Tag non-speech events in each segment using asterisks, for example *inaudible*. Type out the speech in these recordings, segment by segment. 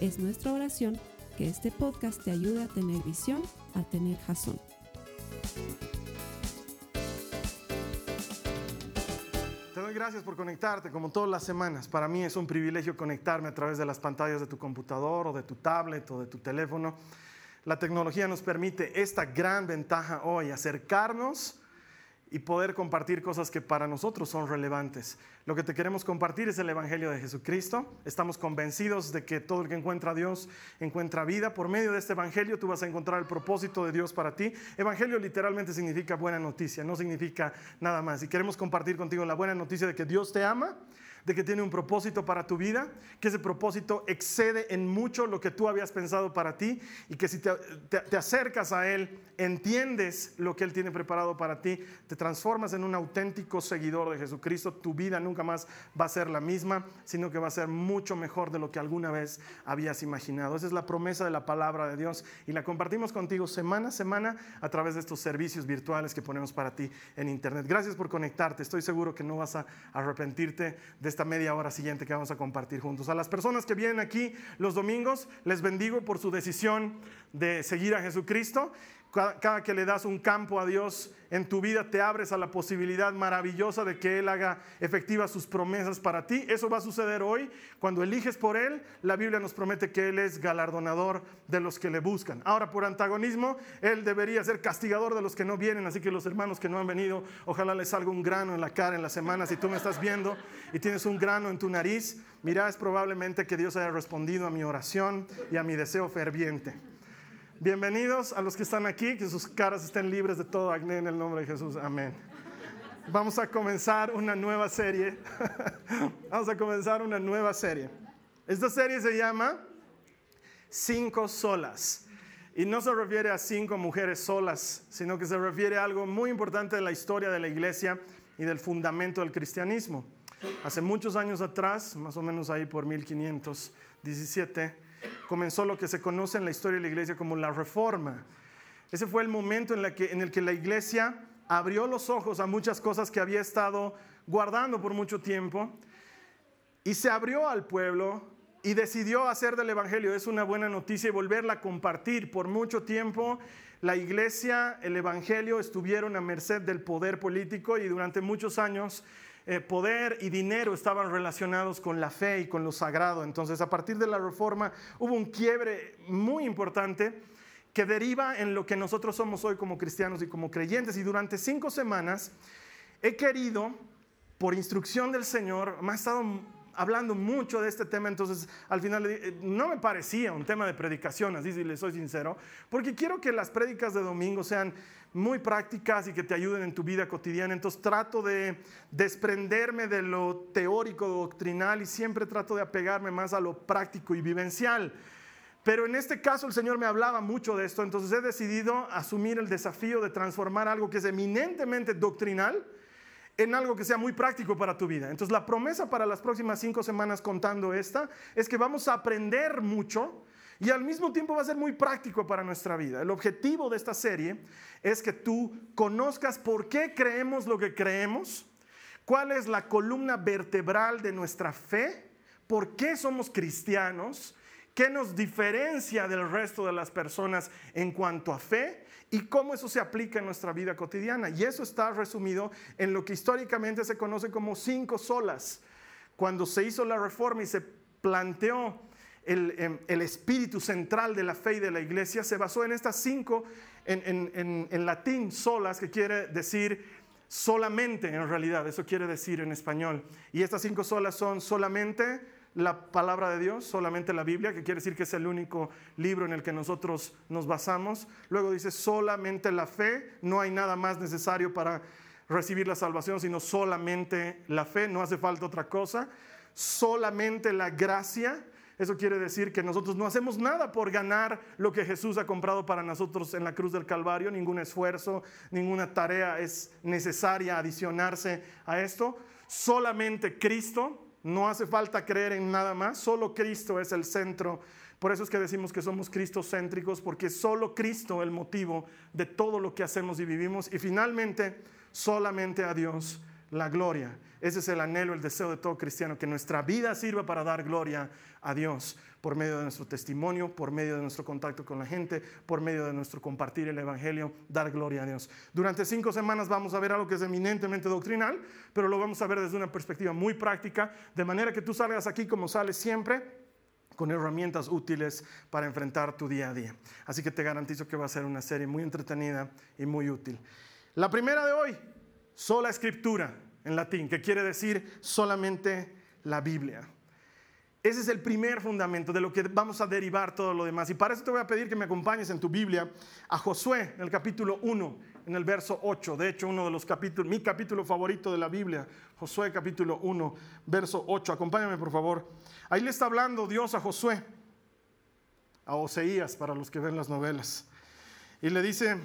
Es nuestra oración que este podcast te ayude a tener visión, a tener jazón. Te doy gracias por conectarte como todas las semanas. Para mí es un privilegio conectarme a través de las pantallas de tu computador o de tu tablet o de tu teléfono. La tecnología nos permite esta gran ventaja hoy, acercarnos y poder compartir cosas que para nosotros son relevantes. Lo que te queremos compartir es el Evangelio de Jesucristo. Estamos convencidos de que todo el que encuentra a Dios encuentra vida. Por medio de este Evangelio tú vas a encontrar el propósito de Dios para ti. Evangelio literalmente significa buena noticia, no significa nada más. Y queremos compartir contigo la buena noticia de que Dios te ama de que tiene un propósito para tu vida, que ese propósito excede en mucho lo que tú habías pensado para ti y que si te, te, acercas a Él, entiendes lo que Él tiene preparado para ti, te transformas en un auténtico seguidor de Jesucristo, tu vida nunca más va a ser la misma, sino que va a ser mucho mejor de lo que alguna vez habías imaginado. Esa es la promesa de la palabra de Dios y la compartimos contigo semana a semana a través de estos servicios virtuales que ponemos para ti en Internet. Gracias por conectarte, estoy seguro que no vas a arrepentirte de esta media hora siguiente que vamos a compartir juntos. A las personas que vienen aquí los domingos, les bendigo por su decisión de seguir a Jesucristo cada que le das un campo a Dios en tu vida, te abres a la posibilidad maravillosa de que Él haga efectivas sus promesas para ti. Eso va a suceder hoy. Cuando eliges por Él, la Biblia nos promete que Él es galardonador de los que le buscan. Ahora, por antagonismo, Él debería ser castigador de los que no vienen. Así que los hermanos que no han venido, ojalá les salga un grano en la cara en la semana. Si tú me estás viendo y tienes un grano en tu nariz, mira, es probablemente que Dios haya respondido a mi oración y a mi deseo ferviente. Bienvenidos a los que están aquí, que sus caras estén libres de todo acné en el nombre de Jesús. Amén. Vamos a comenzar una nueva serie. *laughs* Vamos a comenzar una nueva serie. Esta serie se llama Cinco Solas. Y no se refiere a cinco mujeres solas, sino que se refiere a algo muy importante de la historia de la iglesia y del fundamento del cristianismo. Hace muchos años atrás, más o menos ahí por 1517, comenzó lo que se conoce en la historia de la iglesia como la reforma. Ese fue el momento en, el que la iglesia abrió los ojos a muchas cosas que había estado guardando por mucho tiempo y se abrió al pueblo y decidió hacer del Evangelio, es una buena noticia, y volverla a compartir. Por mucho tiempo la iglesia, el Evangelio estuvieron a merced del poder político y durante muchos años eh, poder y dinero estaban relacionados con la fe y con lo sagrado. Entonces, a partir de la reforma hubo un quiebre muy importante que deriva en lo que nosotros somos hoy como cristianos y como creyentes. Y durante cinco semanas he querido, por instrucción del Señor, me ha estado hablando mucho de este tema, entonces al final eh, no me parecía un tema de predicación, así si le soy sincero, porque quiero que las prédicas de domingo sean muy prácticas y que te ayuden en tu vida cotidiana. Entonces trato de desprenderme de lo teórico, doctrinal y siempre trato de apegarme más a lo práctico y vivencial. Pero en este caso el Señor me hablaba mucho de esto, entonces he decidido asumir el desafío de transformar algo que es eminentemente doctrinal en algo que sea muy práctico para tu vida. Entonces la promesa para las próximas cinco semanas contando esta es que vamos a aprender mucho y al mismo tiempo va a ser muy práctico para nuestra vida. El objetivo de esta serie es que tú conozcas por qué creemos lo que creemos, cuál es la columna vertebral de nuestra fe, por qué somos cristianos, qué nos diferencia del resto de las personas en cuanto a fe y cómo eso se aplica en nuestra vida cotidiana. Y eso está resumido en lo que históricamente se conoce como cinco solas. Cuando se hizo la reforma y se planteó Em, el, espíritu central de la fe y de la iglesia se basó en estas cinco, en, latín, solas, que quiere decir solamente en realidad, eso quiere decir en español. Y estas cinco solas son solamente la palabra de Dios, solamente la Biblia, que quiere decir que es el único libro en el que nosotros nos basamos. Luego dice solamente la fe, no hay nada más necesario para recibir la salvación, sino solamente la fe, no hace falta otra cosa. Solamente la gracia, Eso quiere decir que nosotros no hacemos nada por ganar lo que Jesús ha comprado para nosotros en la cruz del Calvario, ningún esfuerzo, ninguna tarea es necesaria adicionarse a esto. Solamente Cristo, no hace falta creer en nada más, solo Cristo es el centro. Por eso es que decimos que somos cristocéntricos, porque solo Cristo el motivo de todo lo que hacemos y vivimos. Y finalmente, solamente a Dios la gloria. Ese es el anhelo, el deseo de todo cristiano, que nuestra vida sirva para dar gloria a Dios por medio de nuestro testimonio, por medio de nuestro contacto con la gente, por medio de nuestro compartir el Evangelio, dar gloria a Dios. Durante cinco semanas vamos a ver algo que es eminentemente doctrinal, pero lo vamos a ver desde una perspectiva muy práctica, de manera que tú salgas aquí como sales siempre con herramientas útiles para enfrentar tu día a día. Así que te garantizo que va a ser una serie muy entretenida y muy útil. La primera de hoy, sola escritura en latín, que quiere decir solamente la Biblia. Ese es el primer fundamento de lo que vamos a derivar todo lo demás. Y para eso te voy a pedir que me acompañes en tu Biblia a Josué, en el capítulo 1, en el verso 8. De hecho, uno de los capítulos, mi capítulo favorito de la Biblia, Josué capítulo 1, verso 8. Acompáñame, por favor. Ahí le está hablando Dios a Josué, a Oseías, para los que ven las novelas. Y le dice,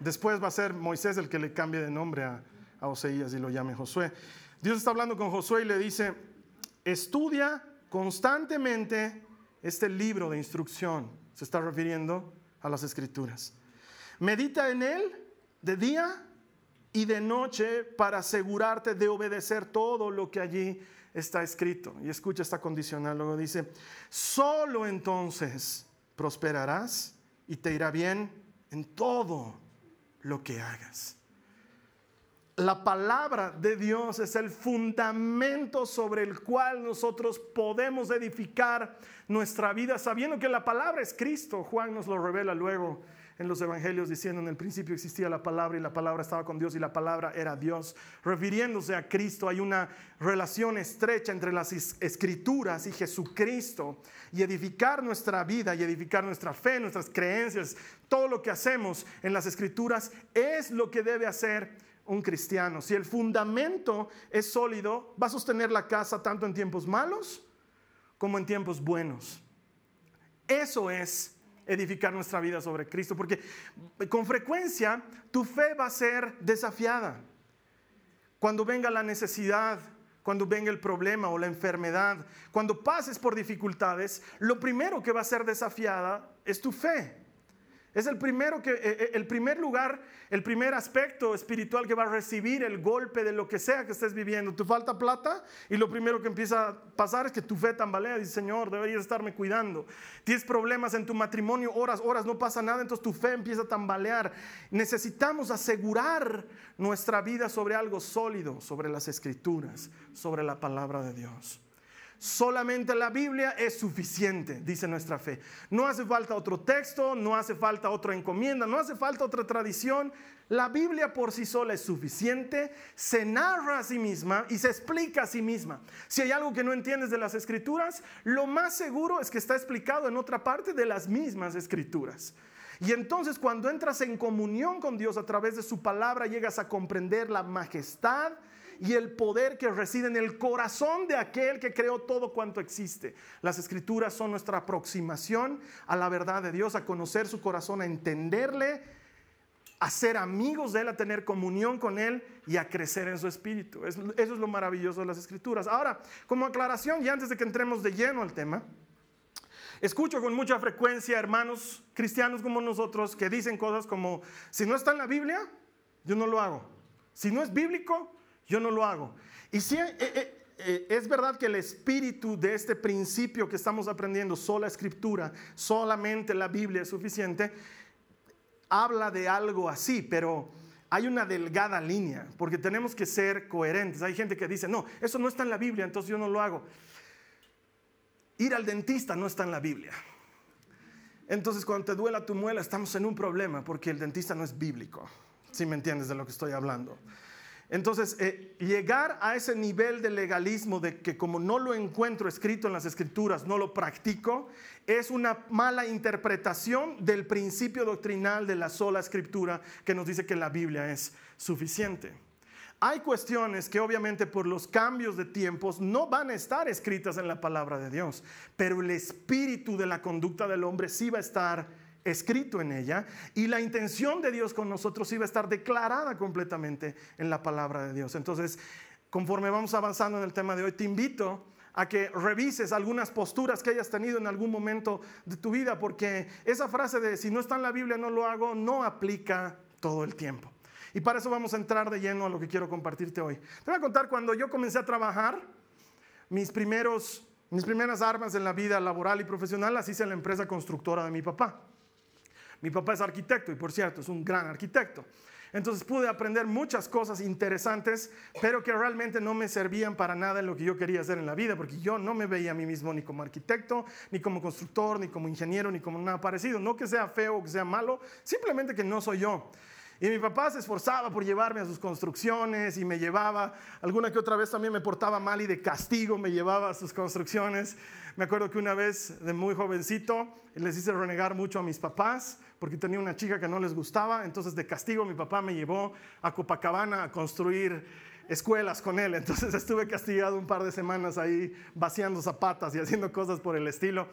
Después va a ser Moisés el que le cambie de nombre a, Oseías y lo llame Josué. Dios está hablando con Josué y le dice, estudia constantemente este libro de instrucción. Se está refiriendo a las escrituras. Medita en él de día y de noche para asegurarte de obedecer todo lo que allí está escrito. Y escucha esta condicional. Luego dice, solo entonces prosperarás y te irá bien en todo lo que hagas. La palabra de Dios es el fundamento sobre el cual nosotros podemos edificar nuestra vida, sabiendo que la palabra es Cristo. Juan nos lo revela luego en los evangelios diciendo en el principio existía la palabra y la palabra estaba con Dios y la palabra era Dios. Refiriéndose a Cristo hay una relación estrecha entre las escrituras y Jesucristo y edificar nuestra vida y edificar nuestra fe, nuestras creencias, todo lo que hacemos en las escrituras es lo que debe hacer un cristiano. Si el fundamento es sólido, va a sostener la casa tanto en tiempos malos como en tiempos buenos. Eso es edificar nuestra vida sobre Cristo, porque con frecuencia tu fe va a ser desafiada. Cuando venga la necesidad, cuando venga el problema o la enfermedad, cuando pases por dificultades, lo primero que va a ser desafiada es tu fe. Es el primero que, eh, eh, el primer lugar, el primer aspecto espiritual que va a recibir el golpe de lo que sea que estés viviendo. Te falta plata y lo primero que empieza a pasar es que tu fe tambalea. Dice, Señor, deberías estarme cuidando. Tienes problemas en tu matrimonio, horas, horas, no pasa nada, entonces tu fe empieza a tambalear. Necesitamos asegurar nuestra vida sobre algo sólido, sobre las escrituras, sobre la palabra de Dios. Solamente la Biblia es suficiente, dice nuestra fe. No hace falta otro texto, no hace falta otra encomienda, no hace falta otra tradición. La Biblia por sí sola es suficiente, se narra a sí misma y se explica a sí misma. Si hay algo que no entiendes de las escrituras, lo más seguro es que está explicado en otra parte de las mismas escrituras. Y entonces cuando entras en comunión con Dios a través de su palabra, llegas a comprender la majestad, y el poder que reside en el corazón de aquel que creó todo cuanto existe. Las escrituras son nuestra aproximación a la verdad de Dios, a conocer su corazón, a entenderle, a ser amigos de Él, a tener comunión con Él y a crecer en su espíritu. Eso es lo maravilloso de las escrituras. Ahora, como aclaración, y antes de que entremos de lleno al tema, escucho con mucha frecuencia hermanos cristianos como nosotros que dicen cosas como, si no está en la Biblia, yo no lo hago. Si no es bíblico, yo no lo hago. Y si eh, eh, eh, es verdad que el espíritu de este principio que estamos aprendiendo, sola escritura, solamente la Biblia es suficiente, habla de algo así, pero hay una delgada línea, porque tenemos que ser coherentes. Hay gente que dice, no, eso no está en la Biblia, entonces yo no lo hago. Ir al dentista no está en la Biblia. Entonces cuando te duela tu muela estamos en un problema, porque el dentista no es bíblico, si me entiendes de lo que estoy hablando. Entonces, eh, llegar a ese nivel de legalismo de que como no lo encuentro escrito en las escrituras, no lo practico, es una mala interpretación del principio doctrinal de la sola escritura que nos dice que la Biblia es suficiente. Hay cuestiones que obviamente por los cambios de tiempos no van a estar escritas en la palabra de Dios, pero el espíritu de la conducta del hombre sí va a estar escrito en ella y la intención de Dios con nosotros iba a estar declarada completamente en la palabra de Dios. Entonces, conforme vamos avanzando en el tema de hoy, te invito a que revises algunas posturas que hayas tenido en algún momento de tu vida, porque esa frase de si no está en la Biblia no lo hago no aplica todo el tiempo. Y para eso vamos a entrar de lleno a lo que quiero compartirte hoy. Te voy a contar cuando yo comencé a trabajar, mis, primeros, mis primeras armas en la vida laboral y profesional las hice en la empresa constructora de mi papá. Mi papá es arquitecto y por cierto es un gran arquitecto. Entonces pude aprender muchas cosas interesantes, pero que realmente no me servían para nada en lo que yo quería hacer en la vida, porque yo no me veía a mí mismo ni como arquitecto, ni como constructor, ni como ingeniero, ni como nada parecido. No que sea feo o que sea malo, simplemente que no soy yo. Y mi papá se esforzaba por llevarme a sus construcciones y me llevaba, alguna que otra vez también me portaba mal y de castigo me llevaba a sus construcciones. Me acuerdo que una vez de muy jovencito les hice renegar mucho a mis papás porque tenía una chica que no les gustaba, entonces de castigo mi papá me llevó a Copacabana a construir escuelas con él, *laughs* entonces estuve castigado un par de semanas ahí vaciando zapatas y haciendo cosas por el estilo.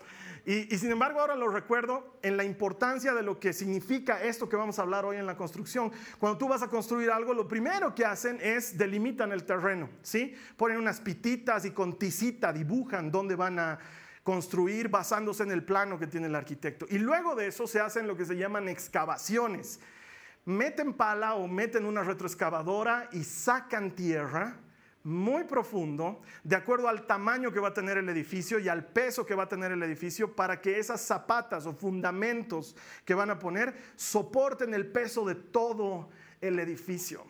Y, y, sin embargo ahora lo recuerdo en la importancia de lo que significa esto que vamos a hablar hoy en la construcción. Cuando tú vas a construir algo, lo primero que hacen es delimitan el terreno, ¿sí? Ponen unas pititas y con tisita dibujan dónde van a construir basándose en el plano que tiene el arquitecto. Y luego de eso se hacen lo que se llaman excavaciones. Meten pala o meten una retroexcavadora y sacan tierra muy profundo, de acuerdo al tamaño que va a tener el edificio y al peso que va a tener el edificio, para que esas zapatas o fundamentos que van a poner soporten el peso de todo el edificio.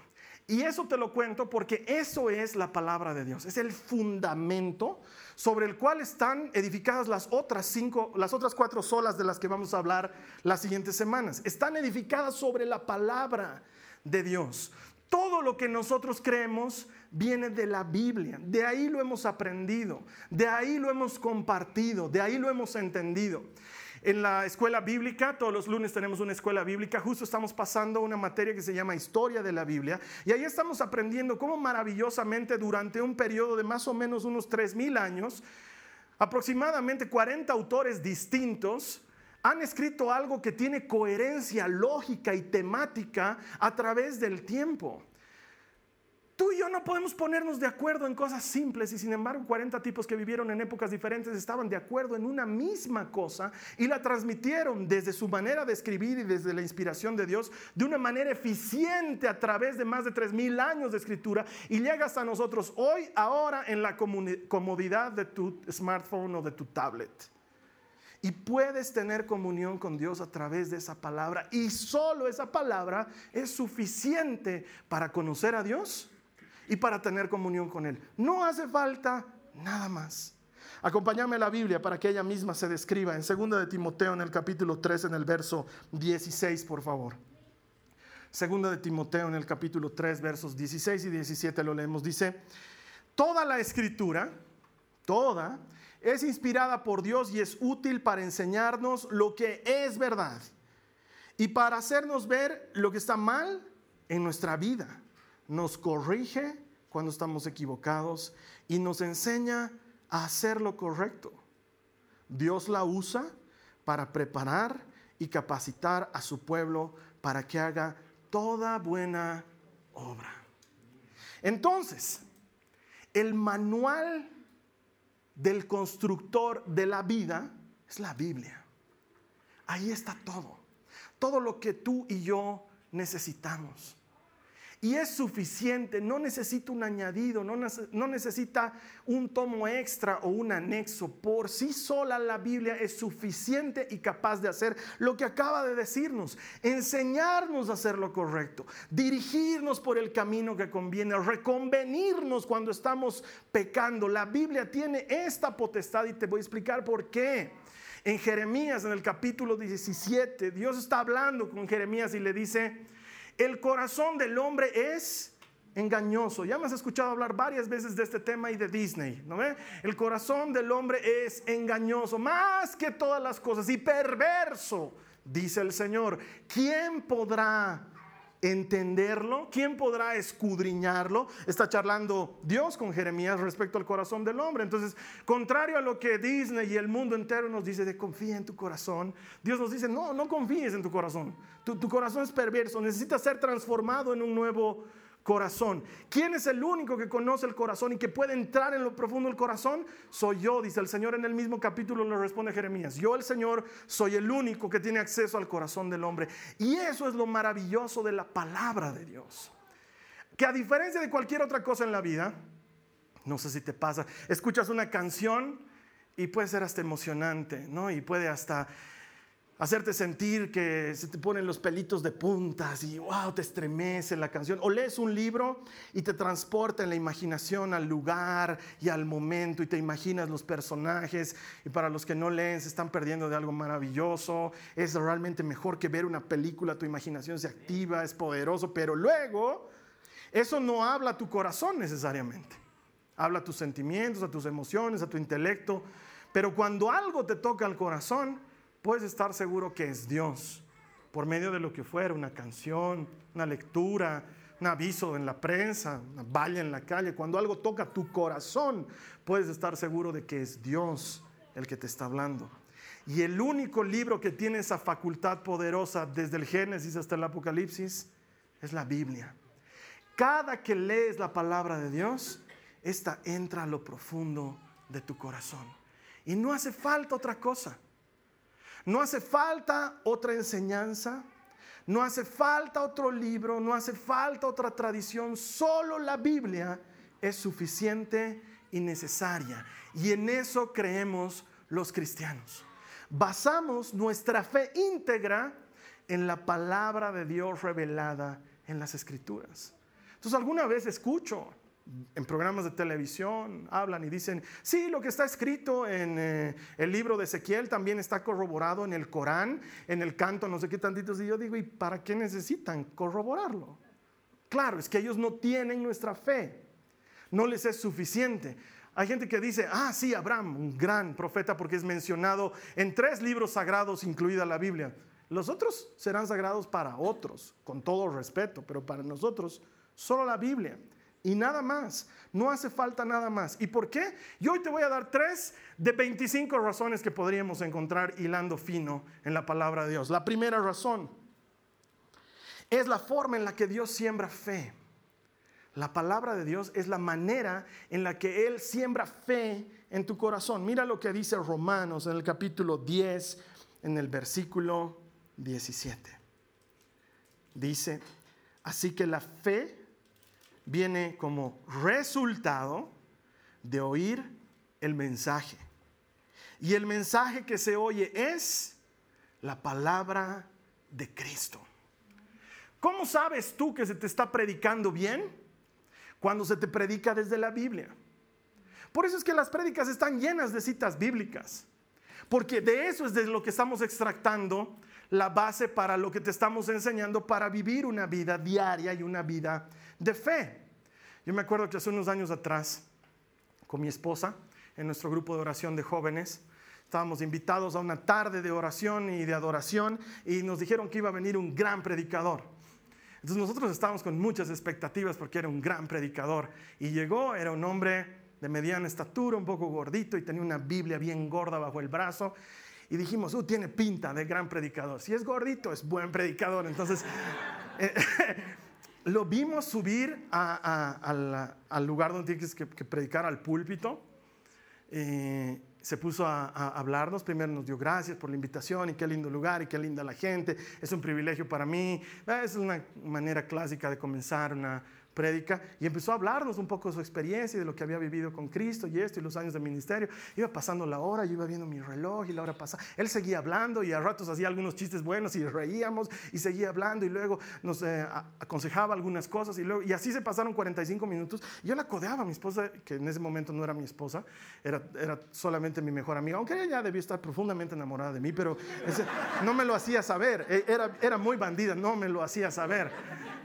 Y eso te lo cuento porque eso es la palabra de Dios, es el fundamento sobre el cual están edificadas las otras cinco, las otras cuatro solas de las que vamos a hablar las siguientes semanas. Están edificadas sobre la palabra de Dios. Todo lo que nosotros creemos viene de la Biblia. De ahí lo hemos aprendido, de ahí lo hemos compartido, de ahí lo hemos entendido. En la escuela bíblica, todos los lunes tenemos una escuela bíblica, justo estamos pasando una materia que se llama Historia de la Biblia, y ahí estamos aprendiendo cómo maravillosamente durante un periodo de más o menos unos 3.000 años, aproximadamente 40 autores distintos han escrito algo que tiene coherencia lógica y temática a través del tiempo. Tú y yo no podemos ponernos de acuerdo en cosas simples y sin embargo 40 tipos que vivieron en épocas diferentes estaban de acuerdo en una misma cosa y la transmitieron desde su manera de escribir y desde la inspiración de Dios de una manera eficiente a través de más de 3.000 años de escritura y llega hasta nosotros hoy, ahora en la comodidad de tu smartphone o de tu tablet. Y puedes tener comunión con Dios a través de esa palabra. Y solo esa palabra es suficiente para conocer a Dios y para tener comunión con Él. No hace falta nada más. Acompáñame a la Biblia para que ella misma se describa en 2 de Timoteo en el capítulo 3 en el verso 16, por favor. 2 de Timoteo en el capítulo 3 versos 16 y 17 lo leemos. Dice, toda la escritura, toda, es inspirada por Dios y es útil para enseñarnos lo que es verdad y para hacernos ver lo que está mal en nuestra vida nos corrige cuando estamos equivocados y nos enseña a hacer lo correcto. Dios la usa para preparar y capacitar a su pueblo para que haga toda buena obra. Entonces, el manual del constructor de la vida es la Biblia. Ahí está todo. Todo lo que tú y yo necesitamos. Y es suficiente, no necesita un añadido, no, no, necesita un tomo extra o un anexo. Por sí sola la Biblia es suficiente y capaz de hacer lo que acaba de decirnos, enseñarnos a hacer lo correcto, dirigirnos por el camino que conviene, reconvenirnos cuando estamos pecando. La Biblia tiene esta potestad y te voy a explicar por qué. En Jeremías, en el capítulo 17, Dios está hablando con Jeremías y le dice, el corazón del hombre es engañoso. Ya me has escuchado hablar varias veces de este tema y de Disney, ¿no? El corazón del hombre es engañoso, más que todas las cosas, y perverso, dice el Señor. ¿Quién podrá entenderlo? ¿Quién podrá escudriñarlo? Está charlando Dios con Jeremías respecto al corazón del hombre. Entonces, contrario a lo que Disney y el mundo entero nos dice de confía en tu corazón, Dios nos dice, no, no confíes en tu corazón. Tu, tu corazón es perverso, necesita ser transformado en un nuevo corazón. ¿Quién es el único que conoce el corazón y que puede entrar en lo profundo del corazón? Soy yo, dice el Señor en el mismo capítulo, le responde Jeremías. Yo el Señor soy el único que tiene acceso al corazón del hombre. Y eso es lo maravilloso de la palabra de Dios. Que a diferencia de cualquier otra cosa en la vida, no sé si te pasa, escuchas una canción y puede ser hasta emocionante, ¿no? Y puede hasta hacerte sentir que se te ponen los pelitos de puntas y wow, te estremece la canción. O lees un libro y te transporta en la imaginación al lugar y al momento y te imaginas los personajes. Y para los que no leen se están perdiendo de algo maravilloso. Es realmente mejor que ver una película, tu imaginación se activa, es poderoso, pero luego eso no habla a tu corazón necesariamente. Habla a tus sentimientos, a tus emociones, a tu intelecto. Pero cuando algo te toca al corazón, puedes estar seguro que es Dios, por medio de lo que fuera, una canción, una lectura, un aviso en la prensa, una valla en la calle, cuando algo toca tu corazón, puedes estar seguro de que es Dios el que te está hablando. Y el único libro que tiene esa facultad poderosa desde el Génesis hasta el Apocalipsis es la Biblia. Cada que lees la palabra de Dios, esta entra a lo profundo de tu corazón. Y no hace falta otra cosa. No hace falta otra enseñanza, no hace falta otro libro, no hace falta otra tradición, solo la Biblia es suficiente y necesaria. Y en eso creemos los cristianos. Basamos nuestra fe íntegra en la palabra de Dios revelada en las escrituras. Entonces alguna vez escucho en programas de televisión hablan y dicen, sí, lo que está escrito en eh, el libro de Ezequiel también está corroborado en el Corán, en el canto, no sé qué tantitos. Y yo digo, ¿y para qué necesitan corroborarlo? Claro, es que ellos no tienen nuestra fe, no les es suficiente. Hay gente que dice, ah, sí, Abraham, un gran profeta porque es mencionado en tres libros sagrados, incluida la Biblia. Los otros serán sagrados para otros, con todo respeto, pero para nosotros solo la Biblia y nada más. No hace falta nada más. ¿Y por qué? Yo hoy te voy a dar tres de 25 razones que podríamos encontrar hilando fino en la palabra de Dios. La primera razón es la forma en la que Dios siembra fe. La palabra de Dios es la manera en la que Él siembra fe en tu corazón. Mira lo que dice Romanos en el capítulo 10, en el versículo 17. Dice, así que la fe viene como resultado de oír el mensaje. Y el mensaje que se oye es la palabra de Cristo. ¿Cómo sabes tú que se te está predicando bien? Cuando se te predica desde la Biblia. Por eso es que las prédicas están llenas de citas bíblicas. Porque de eso es de lo que estamos extractando la base para lo que te estamos enseñando para vivir una vida diaria y una vida de fe. Yo me acuerdo que hace unos años atrás, con mi esposa, en nuestro grupo de oración de jóvenes, estábamos invitados a una tarde de oración y de adoración y nos dijeron que iba a venir un gran predicador. Entonces nosotros estábamos con muchas expectativas porque era un gran predicador y llegó, era un hombre de mediana estatura, un poco gordito y tenía una Biblia bien gorda bajo el brazo y dijimos, uh, tiene pinta de gran predicador. Si es gordito, es buen predicador. Entonces, *laughs* eh, *laughs* lo vimos subir al lugar donde tienes que, predicar, al púlpito. Eh, se puso a, hablarnos, primero nos dio gracias por la invitación y qué lindo lugar y qué linda la gente, es un privilegio para mí. Es una manera clásica de comenzar una, prédica y empezó a hablarnos un poco de su experiencia y de lo que había vivido con Cristo y esto y los años de ministerio. Iba pasando la hora, yo iba viendo mi reloj y la hora pasaba. Él seguía hablando y a ratos hacía algunos chistes buenos y reíamos y seguía hablando y luego nos eh, aconsejaba algunas cosas y, luego, y así se pasaron 45 minutos. Yo la codeaba a mi esposa, que en ese momento no era mi esposa, era, era solamente mi mejor amiga, aunque ella debió estar profundamente enamorada de mí, pero no me lo hacía saber. E, era, era muy bandida, no me lo hacía saber.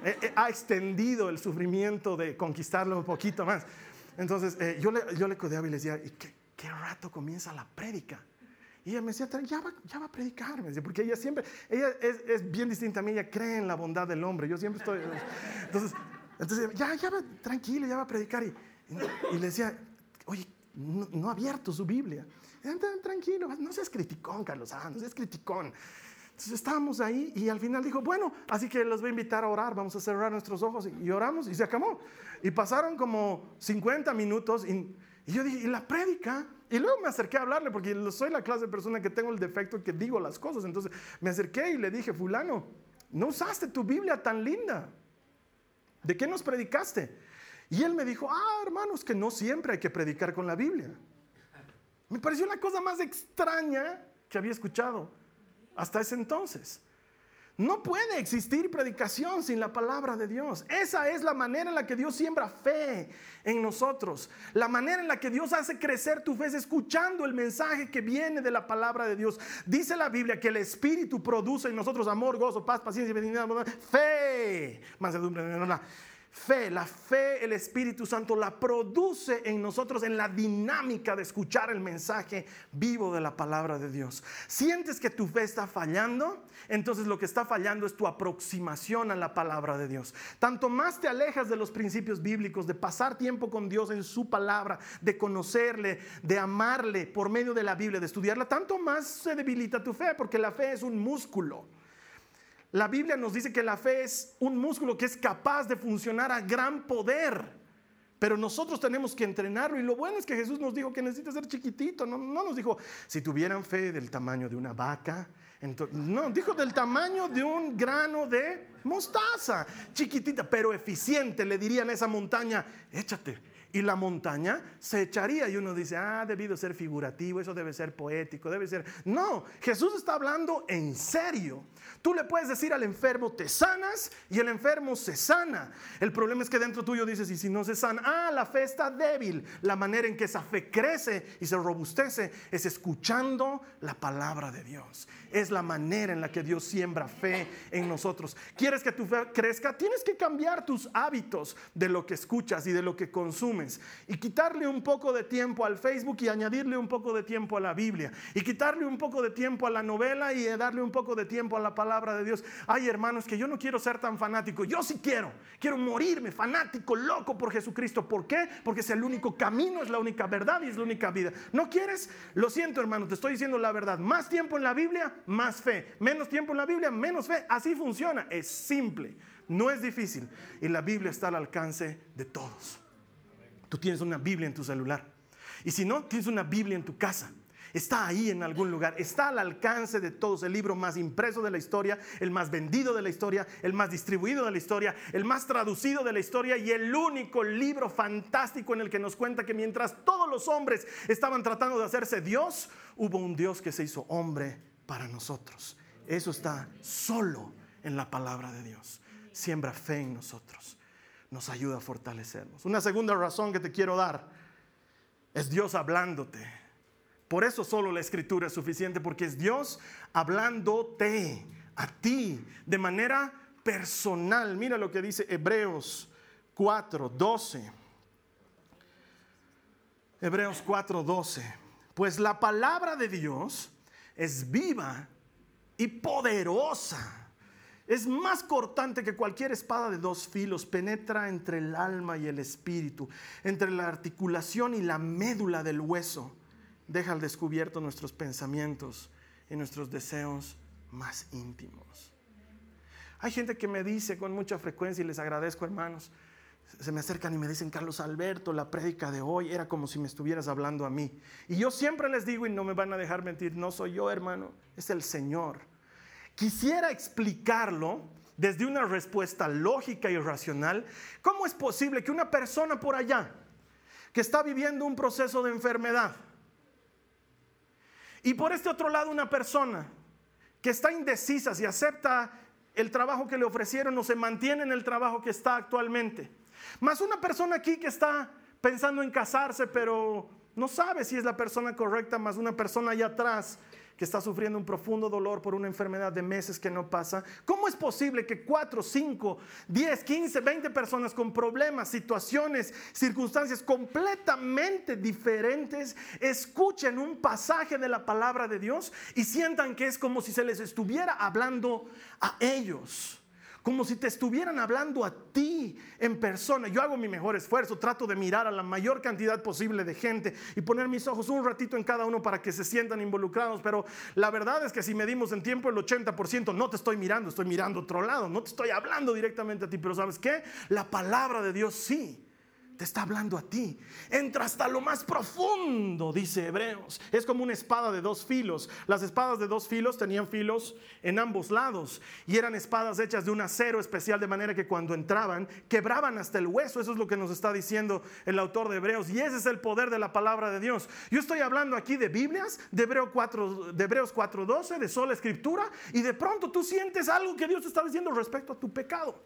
Eh, eh, ha extendido el sufrimiento de conquistarlo un poquito más. Entonces, eh, yo, le, yo le codeaba y le decía, ¿y qué, qué rato comienza la prédica? Y ella me decía, ya va, ya va a predicar, porque ella siempre, ella es, bien distinta a mí, ella cree en la bondad del hombre, yo siempre estoy, entonces, entonces ya, ya va, tranquilo, ya va a predicar. Y, y le decía, oye, no, ha abierto su Biblia. Tranquilo, no seas criticón, Carlos, ah, no seas criticón. Entonces estábamos ahí y al final dijo, bueno, así que los voy a invitar a orar, vamos a cerrar nuestros ojos y, oramos y se acabó. Y pasaron como 50 minutos y, yo dije, ¿y la prédica? Y luego me acerqué a hablarle porque soy la clase de persona que tengo el defecto que digo las cosas. Entonces me acerqué y le dije, fulano, no usaste tu Biblia tan linda. ¿De qué nos predicaste? Y él me dijo, ah, hermanos, que no siempre hay que predicar con la Biblia. Me pareció la cosa más extraña que había escuchado hasta ese entonces. No puede existir predicación sin la palabra de Dios. Esa es la manera en la que Dios siembra fe en nosotros. La manera en la que Dios hace crecer tu fe es escuchando el mensaje que viene de la palabra de Dios. Dice la Biblia que el Espíritu produce en nosotros amor, gozo, paz, paciencia, benignidad, fe, mansedumbre, fe, la fe, el Espíritu Santo la produce en nosotros en la dinámica de escuchar el mensaje vivo de la palabra de Dios. ¿Sientes que tu fe está fallando? Entonces lo que está fallando es tu aproximación a la palabra de Dios. Tanto más te alejas de los principios bíblicos, de pasar tiempo con Dios en su palabra, de conocerle, de amarle por medio de la Biblia, de estudiarla, tanto más se debilita tu fe, porque la fe es un músculo. La Biblia nos dice que la fe es un músculo que es capaz de funcionar a gran poder. Pero nosotros tenemos que entrenarlo. Y lo bueno es que Jesús nos dijo que necesita ser chiquitito. No, nos dijo, si tuvieran fe del tamaño de una vaca. no, dijo del tamaño de un grano de mostaza. Chiquitita, pero eficiente. Le dirían a esa montaña, échate. Y la montaña se echaría. Y uno dice, ah, debido ser figurativo, eso debe ser poético, debe ser... No, Jesús está hablando en serio. Tú le puedes decir al enfermo, te sanas y el enfermo se sana. El problema es que dentro tuyo dices, y si no se sana, ah, la fe está débil. La manera en que esa fe crece y se robustece es escuchando la palabra de Dios. Es la manera en la que Dios siembra fe en nosotros. ¿Quieres que tu fe crezca? Tienes que cambiar tus hábitos de lo que escuchas y de lo que consumes. Y quitarle un poco de tiempo al Facebook y añadirle un poco de tiempo a la Biblia. Y quitarle un poco de tiempo a la novela y darle un poco de tiempo a la palabra de Dios. Ay, hermanos, que yo no quiero ser tan fanático. Yo sí quiero. Quiero morirme fanático, loco por Jesucristo. ¿Por qué? Porque es el único camino, es la única verdad y es la única vida. ¿No quieres? Lo siento, hermano, te estoy diciendo la verdad. Más tiempo en la Biblia, más fe. Menos tiempo en la Biblia, menos fe. Así funciona. Es simple. No es difícil. Y la Biblia está al alcance de todos. Tú tienes una Biblia en tu celular. Y si no, tienes una Biblia en tu casa. Está ahí en algún lugar, está al alcance de todos, el libro más impreso de la historia, el más vendido de la historia, el más distribuido de la historia, el más traducido de la historia y el único libro fantástico en el que nos cuenta que mientras todos los hombres estaban tratando de hacerse Dios, hubo un Dios que se hizo hombre para nosotros. Eso está solo en la palabra de Dios. Siembra fe en nosotros, nos ayuda a fortalecernos. Una segunda razón que te quiero dar es Dios hablándote por eso solo la escritura es suficiente, porque es Dios hablándote a ti de manera personal. Mira lo que dice Hebreos 4, 12. Hebreos 4, 12. Pues la palabra de Dios es viva y poderosa. Es más cortante que cualquier espada de dos filos, penetra entre el alma y el espíritu, entre la articulación y la médula del hueso deja al descubierto nuestros pensamientos y nuestros deseos más íntimos. Hay gente que me dice con mucha frecuencia y les agradezco hermanos, se me acercan y me dicen, Carlos Alberto, la prédica de hoy era como si me estuvieras hablando a mí. Y yo siempre les digo, y no me van a dejar mentir, no soy yo hermano, es el Señor. Quisiera explicarlo desde una respuesta lógica y racional. ¿Cómo es posible que una persona por allá, que está viviendo un proceso de enfermedad, y por este otro lado, una persona que está indecisa si acepta el trabajo que le ofrecieron o se mantiene en el trabajo que está actualmente. Más una persona aquí que está pensando en casarse, pero no sabe si es la persona correcta, más una persona allá atrás que está sufriendo un profundo dolor por una enfermedad de meses que no pasa, ¿cómo es posible que 4, 5, 10, 15, 20 personas con problemas, situaciones, circunstancias completamente diferentes escuchen un pasaje de la palabra de Dios y sientan que es como si se les estuviera hablando a ellos? Como si te estuvieran hablando a ti en persona. Yo hago mi mejor esfuerzo, trato de mirar a la mayor cantidad posible de gente y poner mis ojos un ratito en cada uno para que se sientan involucrados, pero la verdad es que si medimos en tiempo el 80%, no te estoy mirando, estoy mirando otro lado, no te estoy hablando directamente a ti, pero ¿sabes qué? La palabra de Dios sí te está hablando a ti. Entra hasta lo más profundo, dice Hebreos. Es como una espada de dos filos. Las espadas de dos filos tenían filos en ambos lados y eran espadas hechas de un acero especial de manera que cuando entraban quebraban hasta el hueso. Eso es lo que nos está diciendo el autor de Hebreos y ese es el poder de la palabra de Dios. Yo estoy hablando aquí de Biblias, de, Hebreo 4, de Hebreos 4:12, de sola escritura y de pronto tú sientes algo que Dios está diciendo respecto a tu pecado.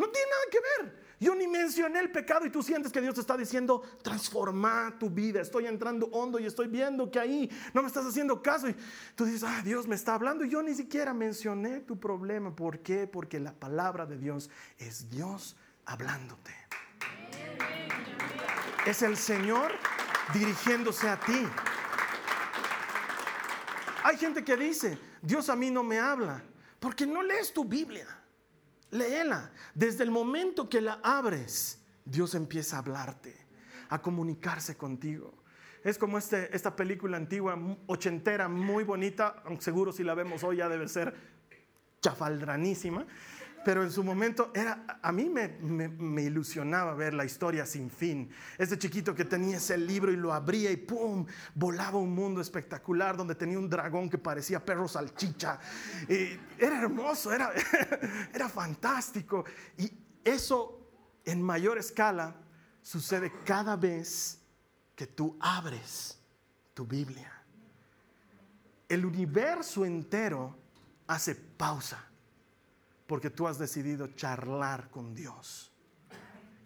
No tiene nada que ver. Yo ni mencioné el pecado y tú sientes que Dios te está diciendo, transforma tu vida. Estoy entrando hondo y estoy viendo que ahí no me estás haciendo caso. Y tú dices, ah, Dios me está hablando. Y yo ni siquiera mencioné tu problema. ¿Por qué? Porque la palabra de Dios es Dios hablándote. Es el Señor dirigiéndose a ti. Hay gente que dice, Dios a mí no me habla, porque no lees tu Biblia. Léela. Desde el momento que la abres, Dios empieza a hablarte, a comunicarse contigo. Es como este, esta película antigua, ochentera, muy bonita, seguro si la vemos hoy ya debe ser chafaldranísima, pero en su momento era, a mí me, ilusionaba ver la historia sin fin. Este chiquito que tenía ese libro y lo abría y ¡pum! volaba un mundo espectacular donde tenía un dragón que parecía perro salchicha. Era hermoso, era, *laughs* era fantástico. Y eso en mayor escala sucede cada vez que tú abres tu Biblia. El universo entero hace pausa porque tú has decidido charlar con Dios.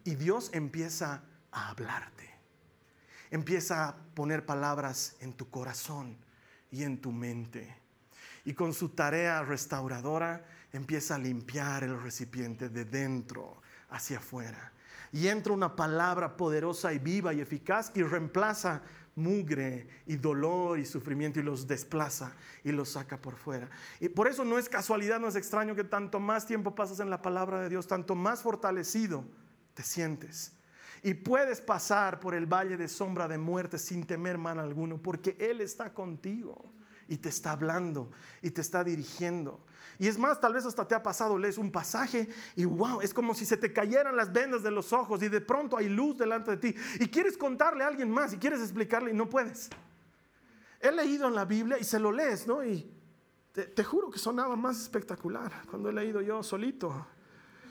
Y Dios empieza a hablarte. Empieza a poner palabras en tu corazón y en tu mente. Y con su tarea restauradora empieza a limpiar el recipiente de dentro hacia afuera. Y entra una palabra poderosa y viva y eficaz y reemplaza mugre y dolor y sufrimiento y los desplaza y los saca por fuera. Y por eso no es casualidad, no es extraño que tanto más tiempo pasas en la palabra de Dios, tanto más fortalecido te sientes. Y puedes pasar por el valle de sombra de muerte sin temer mal alguno, porque Él está contigo y te está hablando y te está dirigiendo. Y es más, tal vez hasta te ha pasado, lees un pasaje y wow, es como si se te cayeran las vendas de los ojos y de pronto hay luz delante de ti. Y quieres contarle a alguien más y quieres explicarle y no puedes. He leído en la Biblia y se lo lees, ¿no? Y te, juro que sonaba más espectacular cuando he leído yo solito.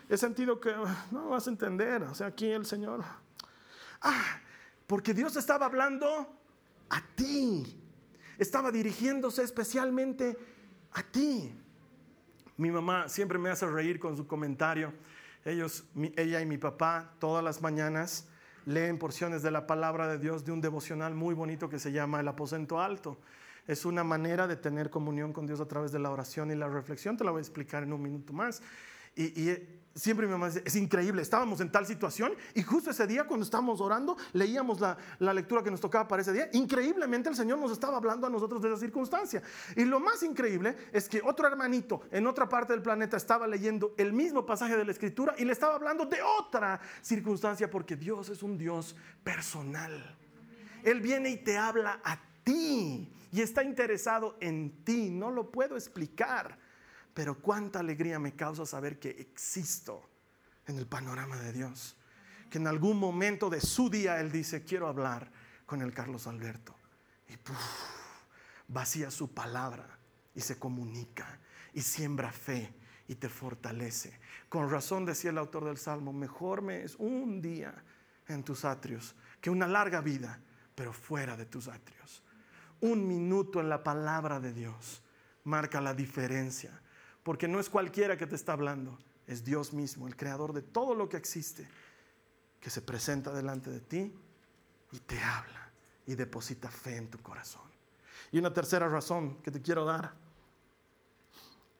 He sentido que no vas a entender, o sea, aquí el Señor. Ah, porque Dios estaba hablando a ti, estaba dirigiéndose especialmente a ti. Mi mamá siempre me hace reír con su comentario. Ellos, ella y mi papá, todas las mañanas leen porciones de la palabra de Dios de un devocional muy bonito que se llama El aposento alto. Es una manera de tener comunión con Dios a través de la oración y la reflexión. Te la voy a explicar en un minuto más. Y, siempre mi mamá dice, es increíble, estábamos en tal situación y justo ese día cuando estábamos orando, leíamos la, la, lectura que nos tocaba para ese día, increíblemente el Señor nos estaba hablando a nosotros de esa circunstancia. Y lo más increíble es que otro hermanito en otra parte del planeta estaba leyendo el mismo pasaje de la escritura y le estaba hablando de otra circunstancia porque Dios es un Dios personal. Él viene y te habla a ti y está interesado en ti, no lo puedo explicar pero cuánta alegría me causa saber que existo en el panorama de Dios. Que en algún momento de su día Él dice, quiero hablar con el Carlos Alberto. Y vacía su palabra y se comunica y siembra fe y te fortalece. Con razón decía el autor del Salmo, mejor me es un día en tus atrios que una larga vida, pero fuera de tus atrios. Un minuto en la palabra de Dios marca la diferencia porque no es cualquiera que te está hablando, es Dios mismo, el creador de todo lo que existe, que se presenta delante de ti y te habla y deposita fe en tu corazón. Y una tercera razón que te quiero dar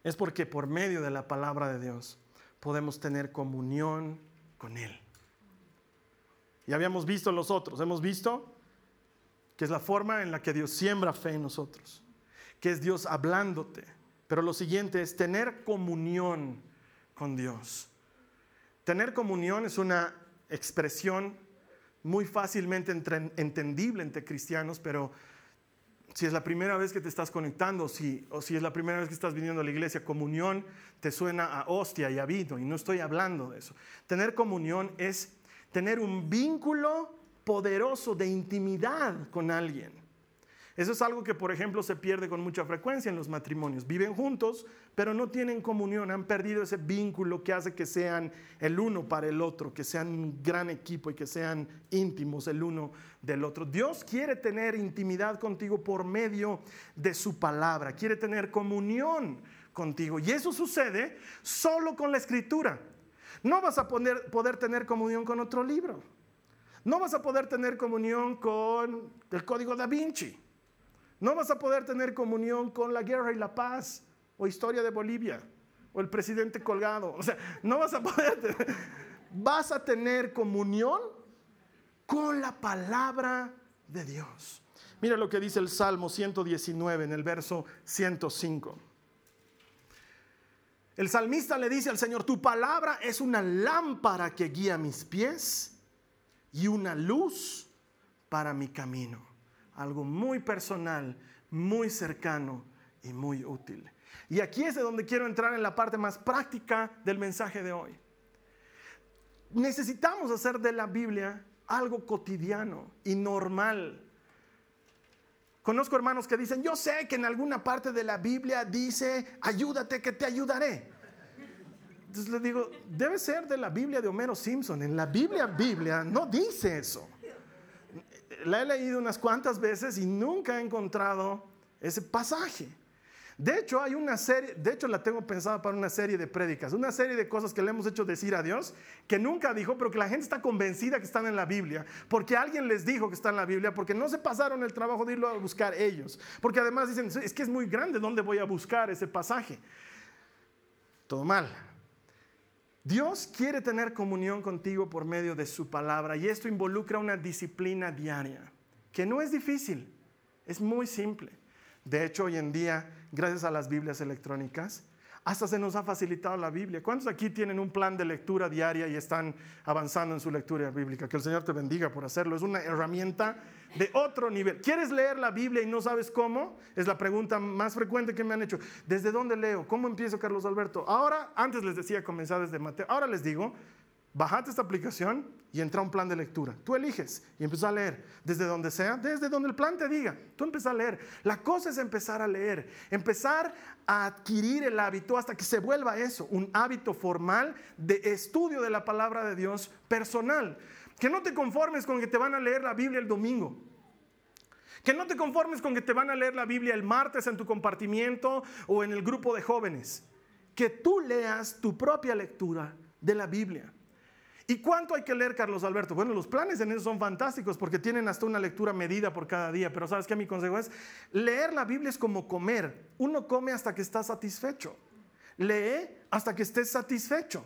es porque por medio de la palabra de Dios podemos tener comunión con Él. Y habíamos visto los otros, hemos visto que es la forma en la que Dios siembra fe en nosotros, que es Dios hablándote. Pero lo siguiente es tener comunión con Dios. Tener comunión es una expresión muy fácilmente entendible entre cristianos, pero si es la primera vez que te estás conectando, o si es la primera vez que estás viniendo a la iglesia, comunión te suena a hostia y a vino, y no estoy hablando de eso. Tener comunión es tener un vínculo poderoso de intimidad con alguien. Eso es algo que, por ejemplo, se pierde con mucha frecuencia en los matrimonios. Viven juntos, pero no tienen comunión, han perdido ese vínculo que hace que sean el uno para el otro, que sean un gran equipo y que sean íntimos el uno del otro. Dios quiere tener intimidad contigo por medio de su palabra, quiere tener comunión contigo. Y eso sucede solo con la escritura. No vas a poder, poder tener comunión con otro libro. No vas a poder tener comunión con el código da Vinci. No vas a poder tener comunión con la guerra y la paz o historia de Bolivia o el presidente colgado. O sea, no vas a poder tener, vas a tener comunión con la palabra de Dios. Mira lo que dice el Salmo 119 en el verso 105. El salmista le dice al Señor, tu palabra es una lámpara que guía mis pies y una luz para mi camino algo muy personal, muy cercano y muy útil. Y aquí es de donde quiero entrar en la parte más práctica del mensaje de hoy. Necesitamos hacer de la Biblia algo cotidiano y normal. Conozco hermanos que dicen, yo sé que en alguna parte de la Biblia dice, ayúdate que te ayudaré. Entonces les digo, debe ser de la Biblia de Homero Simpson. En la Biblia, Biblia no dice eso la he leído unas cuantas veces y nunca he encontrado ese pasaje. De hecho, hay una serie, de hecho la tengo pensada para una serie de prédicas, una serie de cosas que le hemos hecho decir a Dios, que nunca dijo, pero que la gente está convencida que están en la Biblia, porque alguien les dijo que está en la Biblia, porque no se pasaron el trabajo de irlo a buscar ellos, porque además dicen, es que es muy grande, ¿dónde voy a buscar ese pasaje? Todo mal. Dios quiere tener comunión contigo por medio de su palabra y esto involucra una disciplina diaria, que no es difícil, es muy simple. De hecho, hoy en día, gracias a las Biblias electrónicas, hasta se nos ha facilitado la Biblia. ¿Cuántos aquí tienen un plan de lectura diaria y están avanzando en su lectura bíblica? Que el Señor te bendiga por hacerlo. Es una herramienta de otro nivel. ¿Quieres leer la Biblia y no sabes cómo? Es la pregunta más frecuente que me han hecho. ¿Desde dónde leo? ¿Cómo empiezo, Carlos Alberto? Ahora, antes les decía comenzar desde Mateo. Ahora les digo, bajate esta aplicación y entra a un plan de lectura. Tú eliges y empieza a leer desde donde sea, desde donde el plan te diga. Tú empieza a leer. La cosa es empezar a leer, empezar a adquirir el hábito hasta que se vuelva eso, un hábito formal de estudio de la palabra de Dios personal. Que no te conformes con que te van a leer la Biblia el domingo. Que no te conformes con que te van a leer la Biblia el martes en tu compartimiento o en el grupo de jóvenes. Que tú leas tu propia lectura de la Biblia. ¿Y cuánto hay que leer, Carlos Alberto? Bueno, los planes en eso son fantásticos porque tienen hasta una lectura medida por cada día, pero sabes que mi consejo es, leer la Biblia es como comer. Uno come hasta que está satisfecho. Lee hasta que estés satisfecho.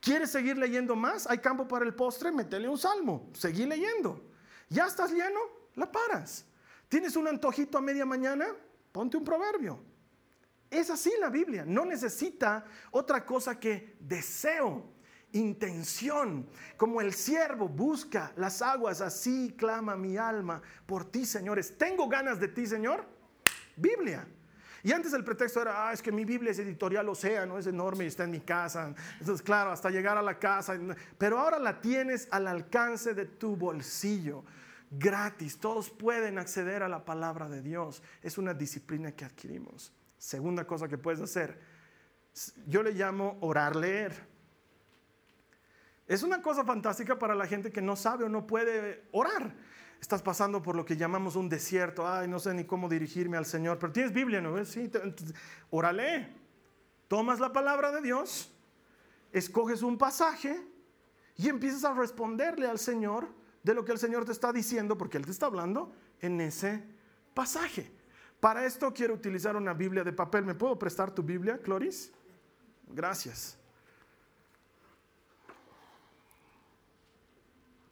¿Quieres seguir leyendo más? Hay campo para el postre, métele un salmo, seguí leyendo. ¿Ya estás lleno? La paras. ¿Tienes un antojito a media mañana? Ponte un proverbio. Es así la Biblia, no necesita otra cosa que deseo intención, como el siervo busca las aguas, así clama mi alma por ti, señores. ¿Tengo ganas de ti, Señor? Biblia. Y antes el pretexto era, ah, es que mi Biblia es editorial Océano, es enorme y está en mi casa. Entonces, claro, hasta llegar a la casa. Pero ahora la tienes al alcance de tu bolsillo, gratis. Todos pueden acceder a la palabra de Dios. Es una disciplina que adquirimos. Segunda cosa que puedes hacer, yo le llamo orar, leer. Es una cosa fantástica para la gente que no sabe o no puede orar. Estás pasando por lo que llamamos un desierto. Ay, no sé ni cómo dirigirme al Señor. Pero tienes Biblia, ¿no? Sí, órale. Tomas la palabra de Dios, escoges un pasaje y empiezas a responderle al Señor de lo que el Señor te está diciendo, porque Él te está hablando en ese pasaje. Para esto quiero utilizar una Biblia de papel. ¿Me puedo prestar tu Biblia, Cloris? Gracias.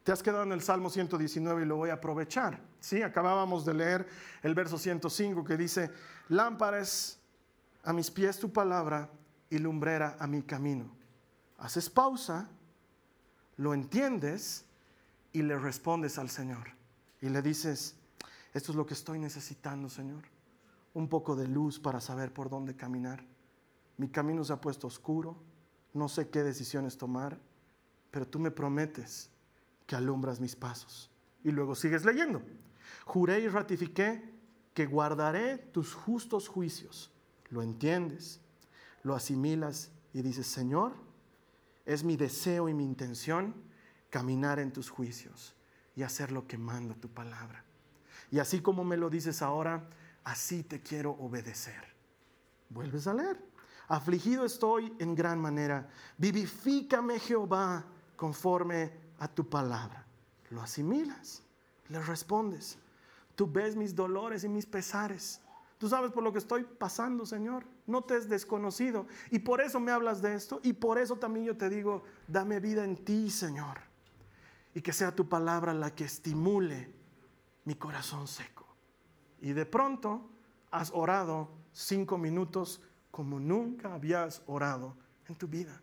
Te has quedado en el Salmo 119 y lo voy a aprovechar. Sí, acabábamos de leer el verso 105 que dice, lámpara es a mis pies tu palabra y lumbrera a mi camino. Haces pausa, lo entiendes y le respondes al Señor. Y le dices, esto es lo que estoy necesitando, Señor. Un poco de luz para saber por dónde caminar. Mi camino se ha puesto oscuro, no sé qué decisiones tomar, pero tú me prometes que alumbras mis pasos. Y luego sigues leyendo. Juré y ratifiqué que guardaré tus justos juicios. Lo entiendes, lo asimilas y dices, Señor, es mi deseo y mi intención caminar en tus juicios y hacer lo que manda tu palabra. Y así como me lo dices ahora, así te quiero obedecer. Vuelves a leer. Afligido estoy en gran manera. Vivifícame Jehová conforme a tu palabra. Lo asimilas, le respondes. Tú ves mis dolores y mis pesares. Tú sabes por lo que estoy pasando, Señor. No te es desconocido. Y por eso me hablas de esto. Y por eso también yo te digo, dame vida en ti, Señor. Y que sea tu palabra la que estimule mi corazón seco. Y de pronto has orado cinco minutos como nunca habías orado en tu vida.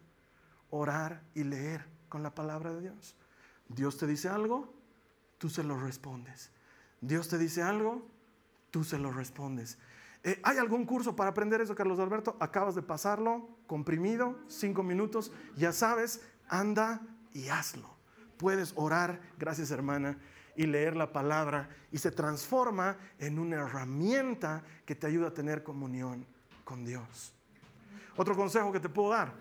Orar y leer con la palabra de Dios. Dios te dice algo, tú se lo respondes. Dios te dice algo, tú se lo respondes. Eh, ¿Hay algún curso para aprender eso, Carlos Alberto? Acabas de pasarlo, comprimido, cinco minutos, ya sabes, anda y hazlo. Puedes orar, gracias hermana, y leer la palabra y se transforma en una herramienta que te ayuda a tener comunión con Dios. Otro consejo que te puedo dar,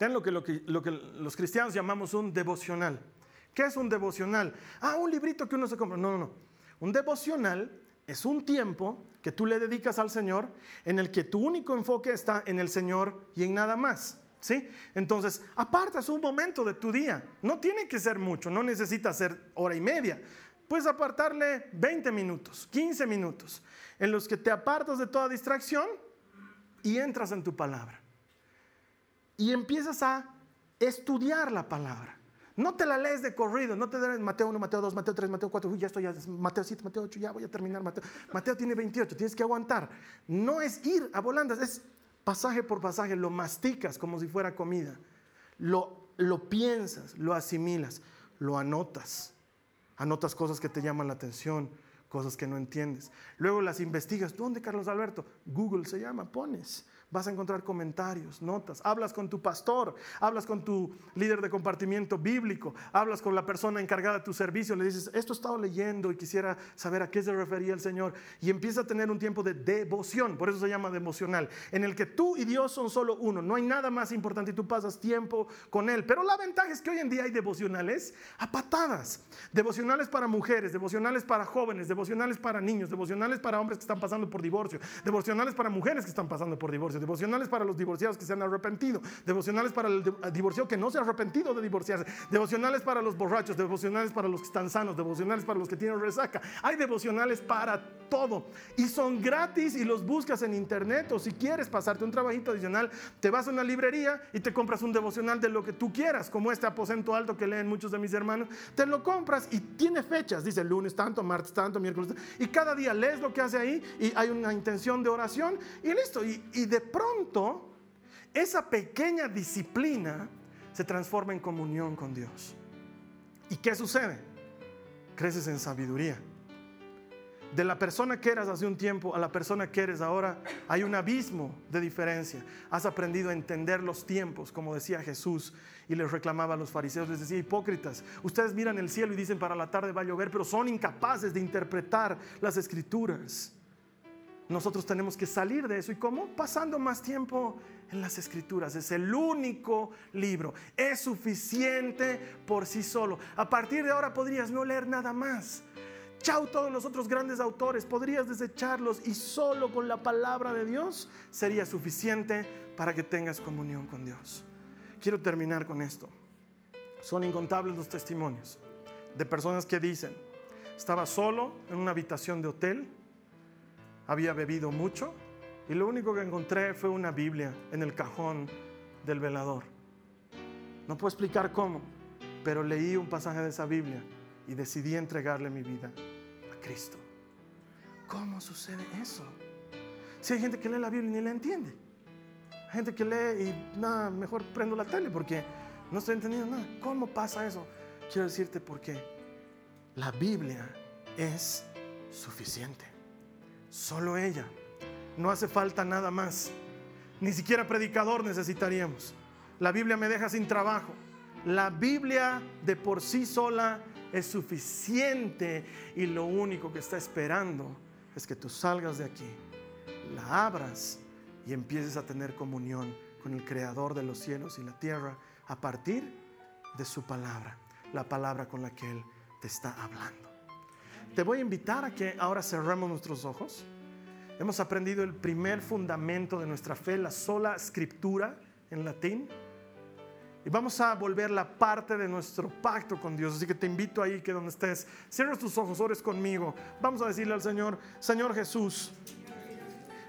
ten lo que, lo que, lo que los cristianos llamamos un devocional. ¿Qué es un devocional? Ah, un librito que uno se compra. No, no, no. Un devocional es un tiempo que tú le dedicas al Señor en el que tu único enfoque está en el Señor y en nada más. ¿Sí? Entonces, apartas un momento de tu día. No tiene que ser mucho, no necesita ser hora y media. Puedes apartarle 20 minutos, 15 minutos, en los que te apartas de toda distracción y entras en tu palabra. Y empiezas a estudiar la palabra. No te la lees de corrido, no te lees Mateo 1, Mateo 2, Mateo 3, Mateo 4, uy, ya estoy, Mateo 7, Mateo 8, ya voy a terminar. Mateo, Mateo tiene 28, tienes que aguantar. No es ir a volandas, es pasaje por pasaje, lo masticas como si fuera comida. Lo, lo piensas, lo asimilas, lo anotas. Anotas cosas que te llaman la atención, cosas que no entiendes. Luego las investigas. ¿Dónde, Carlos Alberto? Google se llama, pones vas a encontrar comentarios, notas, hablas con tu pastor, hablas con tu líder de compartimiento bíblico, hablas con la persona encargada de tu servicio, le dices, esto he estado leyendo y quisiera saber a qué se refería el Señor. Y empieza a tener un tiempo de devoción, por eso se llama devocional, en el que tú y Dios son solo uno, no hay nada más importante y tú pasas tiempo con Él. Pero la ventaja es que hoy en día hay devocionales a patadas, devocionales para mujeres, devocionales para jóvenes, devocionales para niños, devocionales para hombres que están pasando por divorcio, devocionales para mujeres que están pasando por divorcio devocionales para los divorciados que se han arrepentido, devocionales para el divorciado que no se ha arrepentido de divorciarse, devocionales para los borrachos, devocionales para los que están sanos, devocionales para los que tienen resaca. Hay devocionales para todo y son gratis y los buscas en internet o si quieres pasarte un trabajito adicional, te vas a una librería y te compras un devocional de lo que tú quieras, como este aposento alto que leen muchos de mis hermanos, te lo compras y tiene fechas, dice lunes tanto, martes tanto, miércoles tanto, y cada día lees lo que hace ahí y hay una intención de oración y listo. Y, y de pronto esa pequeña disciplina se transforma en comunión con Dios. ¿Y qué sucede? Creces en sabiduría. De la persona que eras hace un tiempo a la persona que eres ahora hay un abismo de diferencia. Has aprendido a entender los tiempos, como decía Jesús, y les reclamaba a los fariseos, les decía, hipócritas, ustedes miran el cielo y dicen para la tarde va a llover, pero son incapaces de interpretar las escrituras nosotros tenemos que salir de eso. ¿Y cómo? Pasando más tiempo en las escrituras. Es el único libro. Es suficiente por sí solo. A partir de ahora podrías no leer nada más. Chao todos los otros grandes autores, podrías desecharlos y solo con la palabra de Dios sería suficiente para que tengas comunión con Dios. Quiero terminar con esto. Son incontables los testimonios de personas que dicen, estaba solo en una habitación de hotel, había bebido mucho y lo único que encontré fue una Biblia en el cajón del velador. No puedo explicar cómo, pero leí un pasaje de esa Biblia y decidí entregarle mi vida a Cristo. ¿Cómo sucede eso? Si hay gente que lee la Biblia y ni la entiende. Hay gente que lee y nada, mejor prendo la tele porque no estoy entendiendo nada. ¿Cómo pasa eso? Quiero decirte por qué. La Biblia es suficiente. Solo ella. No hace falta nada más. Ni siquiera predicador necesitaríamos. La Biblia me deja sin trabajo. La Biblia de por sí sola es suficiente y lo único que está esperando es que tú salgas de aquí, la abras y empieces a tener comunión con el Creador de los cielos y la tierra a partir de su palabra, la palabra con la que Él te está hablando. Te voy a invitar a que ahora cerremos nuestros ojos. Hemos aprendido el primer fundamento de nuestra fe, la sola escritura en latín. Y vamos a volver la parte de nuestro pacto con Dios. Así que te invito ahí que donde estés, cierres tus ojos, ores conmigo. Vamos a decirle al Señor, Señor Jesús,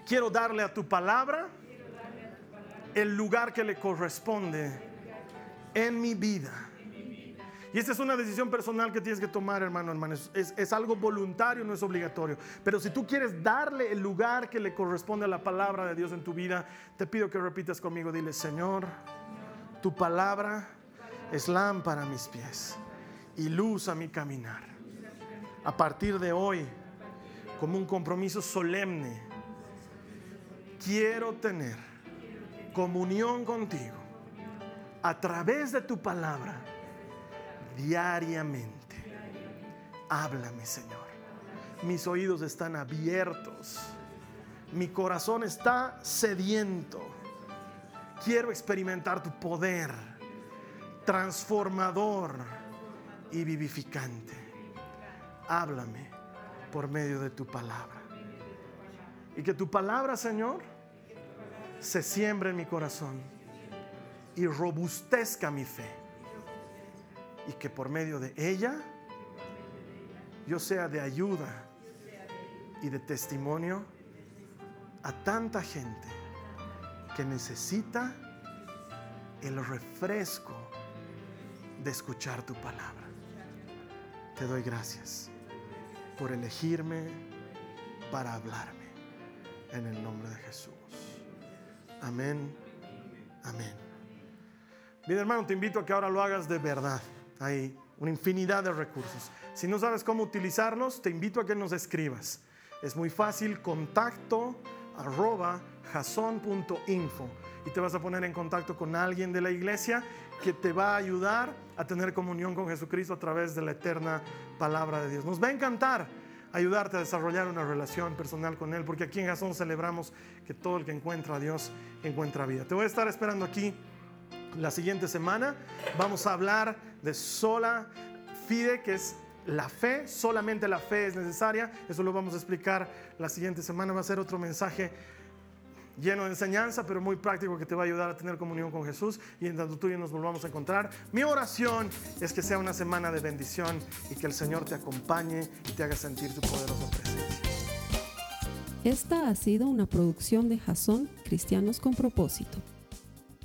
quiero darle a tu palabra el lugar que le corresponde en mi vida. Y esta es una decisión personal que tienes que tomar, hermano, hermano. Es, es, algo voluntario, no es obligatorio. Pero si tú quieres darle el lugar que le corresponde a la palabra de Dios en tu vida, te pido que repitas conmigo. Dile, Señor, tu palabra es lámpara a mis pies y luz a mi caminar. A partir de hoy, como un compromiso solemne, quiero tener comunión contigo a través de tu palabra diariamente. Háblame, Señor. Mis oídos están abiertos. Mi corazón está sediento. Quiero experimentar tu poder transformador y vivificante. Háblame por medio de tu palabra. Y que tu palabra, Señor, se siembre en mi corazón y robustezca mi fe. Y que por medio de ella yo sea de ayuda y de testimonio a tanta gente que necesita el refresco de escuchar tu palabra. Te doy gracias por elegirme para hablarme en el nombre de Jesús. Amén. Amén. Bien, hermano, te invito a que ahora lo hagas de verdad. Hay una infinidad de recursos. Si no sabes cómo utilizarlos, te invito a que nos escribas. Es muy fácil, contacto arroba jason.info y te vas a poner en contacto con alguien de la iglesia que te va a ayudar a tener comunión con Jesucristo a través de la eterna palabra de Dios. Nos va a encantar ayudarte a desarrollar una relación personal con Él, porque aquí en Jason celebramos que todo el que encuentra a Dios encuentra vida. Te voy a estar esperando aquí la siguiente semana. Vamos a hablar de sola fide, que es la fe, solamente la fe es necesaria. Eso lo vamos a explicar la siguiente semana. Va a ser otro mensaje lleno de enseñanza, pero muy práctico que te va a ayudar a tener comunión con Jesús y en tanto tú y yo nos volvamos a encontrar. Mi oración es que sea una semana de bendición y que el Señor te acompañe y te haga sentir tu poderosa presencia. Esta ha sido una producción de Jason Cristianos con propósito.